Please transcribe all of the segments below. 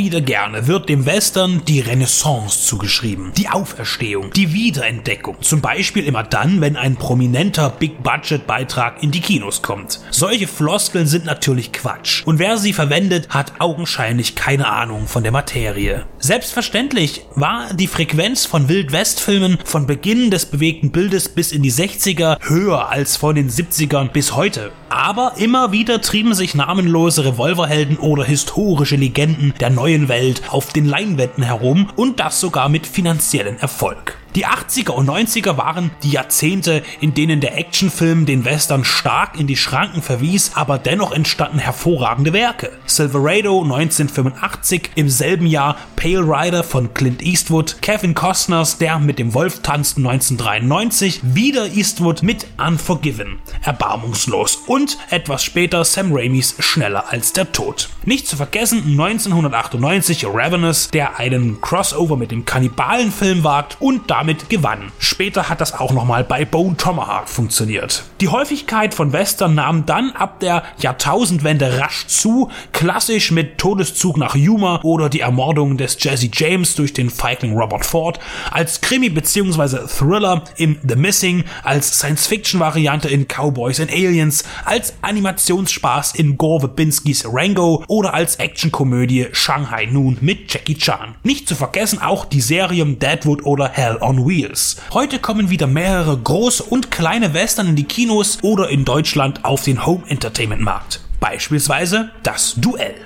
Wieder gerne wird dem Western die Renaissance zugeschrieben, die Auferstehung, die Wiederentdeckung. Zum Beispiel immer dann, wenn ein prominenter Big-Budget-Beitrag in die Kinos kommt. Solche Floskeln sind natürlich Quatsch. Und wer sie verwendet, hat augenscheinlich keine Ahnung von der Materie. Selbstverständlich war die Frequenz von Wild-West-Filmen von Beginn des bewegten Bildes bis in die 60er höher als von den 70ern bis heute. Aber immer wieder trieben sich namenlose Revolverhelden oder historische Legenden der neuen Welt auf den Leinwänden herum und das sogar mit finanziellen Erfolg. Die 80er und 90er waren die Jahrzehnte, in denen der Actionfilm den Western stark in die Schranken verwies, aber dennoch entstanden hervorragende Werke. Silverado 1985, im selben Jahr Pale Rider von Clint Eastwood, Kevin Costners Der mit dem Wolf tanzt 1993, wieder Eastwood mit Unforgiven, erbarmungslos und etwas später Sam Raimis Schneller als der Tod. Nicht zu vergessen 1998 Ravenous, der einen Crossover mit dem Kannibalenfilm wagt und damit gewann. Später hat das auch nochmal bei Bone Tomahawk funktioniert. Die Häufigkeit von Western nahm dann ab der Jahrtausendwende rasch zu, klassisch mit Todeszug nach Yuma oder die Ermordung des Jesse James durch den Feigling Robert Ford, als Krimi bzw. Thriller im The Missing, als Science-Fiction-Variante in Cowboys and Aliens, als Animationsspaß in Gore Verbinskis Rango oder als Actionkomödie Shanghai Noon mit Jackie Chan. Nicht zu vergessen auch die Serien Deadwood oder Hell on on Wheels. Heute kommen wieder mehrere große und kleine Western in die Kinos oder in Deutschland auf den Home Entertainment Markt. Beispielsweise das Duell.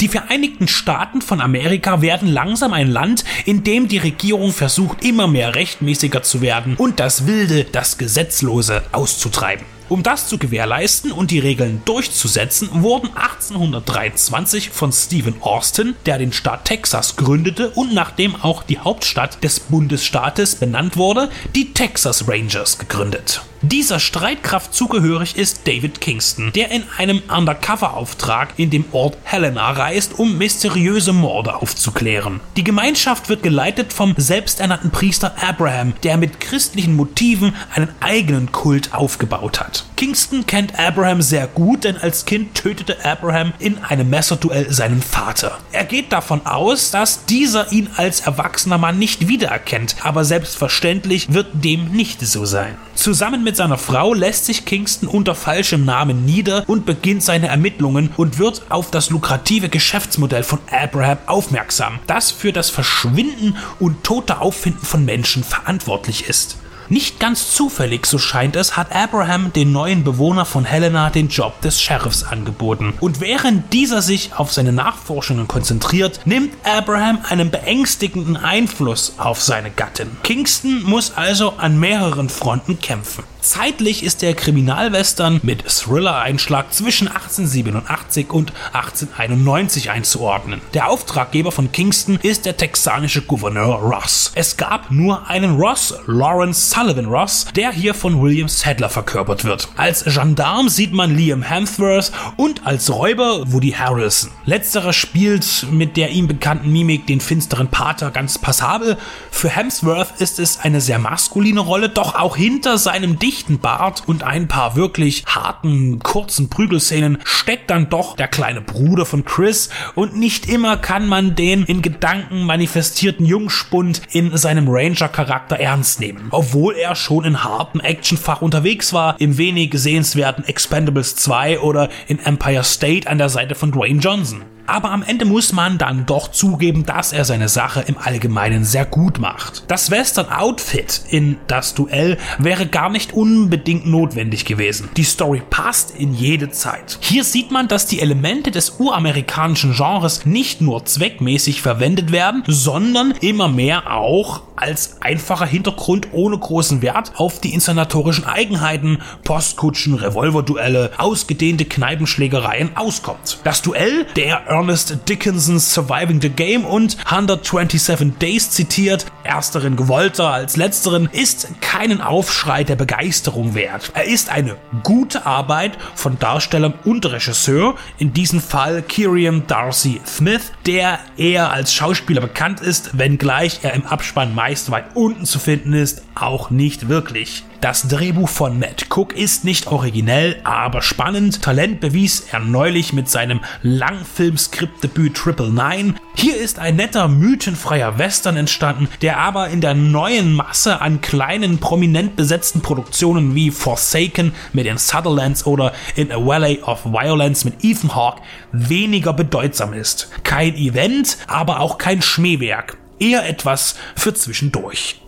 Die Vereinigten Staaten von Amerika werden langsam ein Land, in dem die Regierung versucht, immer mehr rechtmäßiger zu werden und das Wilde, das Gesetzlose auszutreiben. Um das zu gewährleisten und die Regeln durchzusetzen, wurden 1823 von Stephen Austin, der den Staat Texas gründete und nachdem auch die Hauptstadt des Bundesstaates benannt wurde, die Texas Rangers gegründet. Dieser Streitkraft zugehörig ist David Kingston, der in einem Undercover-Auftrag in dem Ort Helena reist, um mysteriöse Morde aufzuklären. Die Gemeinschaft wird geleitet vom selbsternannten Priester Abraham, der mit christlichen Motiven einen eigenen Kult aufgebaut hat. Kingston kennt Abraham sehr gut, denn als Kind tötete Abraham in einem Messerduell seinen Vater. Er geht davon aus, dass dieser ihn als erwachsener Mann nicht wiedererkennt, aber selbstverständlich wird dem nicht so sein. Zusammen mit seiner Frau lässt sich Kingston unter falschem Namen nieder und beginnt seine Ermittlungen und wird auf das lukrative Geschäftsmodell von Abraham aufmerksam, das für das Verschwinden und tote Auffinden von Menschen verantwortlich ist. Nicht ganz zufällig, so scheint es, hat Abraham den neuen Bewohner von Helena den Job des Sheriffs angeboten. Und während dieser sich auf seine Nachforschungen konzentriert, nimmt Abraham einen beängstigenden Einfluss auf seine Gattin. Kingston muss also an mehreren Fronten kämpfen. Zeitlich ist der Kriminalwestern mit Thriller-Einschlag zwischen 1887 und 1891 einzuordnen. Der Auftraggeber von Kingston ist der texanische Gouverneur Ross. Es gab nur einen Ross, Lawrence Sullivan Ross, der hier von William Sadler verkörpert wird. Als Gendarm sieht man Liam Hemsworth und als Räuber Woody Harrelson. Letzterer spielt mit der ihm bekannten Mimik den finsteren Pater ganz passabel. Für Hemsworth ist es eine sehr maskuline Rolle, doch auch hinter seinem Dicht dichten Bart und ein paar wirklich harten, kurzen Prügelszenen steckt dann doch der kleine Bruder von Chris und nicht immer kann man den in Gedanken manifestierten Jungspund in seinem Ranger-Charakter ernst nehmen. Obwohl er schon in hartem Actionfach unterwegs war, im wenig sehenswerten Expendables 2 oder in Empire State an der Seite von Dwayne Johnson aber am Ende muss man dann doch zugeben, dass er seine Sache im Allgemeinen sehr gut macht. Das Western-Outfit in das Duell wäre gar nicht unbedingt notwendig gewesen. Die Story passt in jede Zeit. Hier sieht man, dass die Elemente des uramerikanischen Genres nicht nur zweckmäßig verwendet werden, sondern immer mehr auch als einfacher Hintergrund ohne großen Wert auf die inszenatorischen Eigenheiten, Postkutschen, Revolverduelle, ausgedehnte Kneipenschlägereien auskommt. Das Duell der Ernest Dickinsons Surviving the Game und 127 Days zitiert, ersteren gewollter als letzteren, ist keinen Aufschrei der Begeisterung wert. Er ist eine gute Arbeit von Darsteller und Regisseur, in diesem Fall Kirian Darcy Smith, der eher als Schauspieler bekannt ist, wenngleich er im Abspann meist weit unten zu finden ist, auch nicht wirklich. Das Drehbuch von Matt Cook ist nicht originell, aber spannend. Talent bewies er neulich mit seinem Langfilmskriptdebüt Triple Nine. Hier ist ein netter, mythenfreier Western entstanden, der aber in der neuen Masse an kleinen, prominent besetzten Produktionen wie Forsaken mit den Sutherlands oder In a Valley of Violence mit Ethan Hawke weniger bedeutsam ist. Kein Event, aber auch kein Schmähwerk. Eher etwas für zwischendurch.